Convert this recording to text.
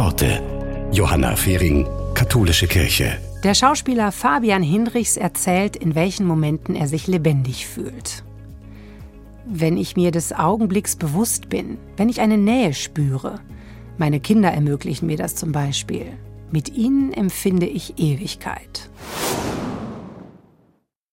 Worte. Johanna Fehring, Katholische Kirche. Der Schauspieler Fabian Hinrichs erzählt, in welchen Momenten er sich lebendig fühlt. Wenn ich mir des Augenblicks bewusst bin, wenn ich eine Nähe spüre. Meine Kinder ermöglichen mir das zum Beispiel. Mit ihnen empfinde ich Ewigkeit.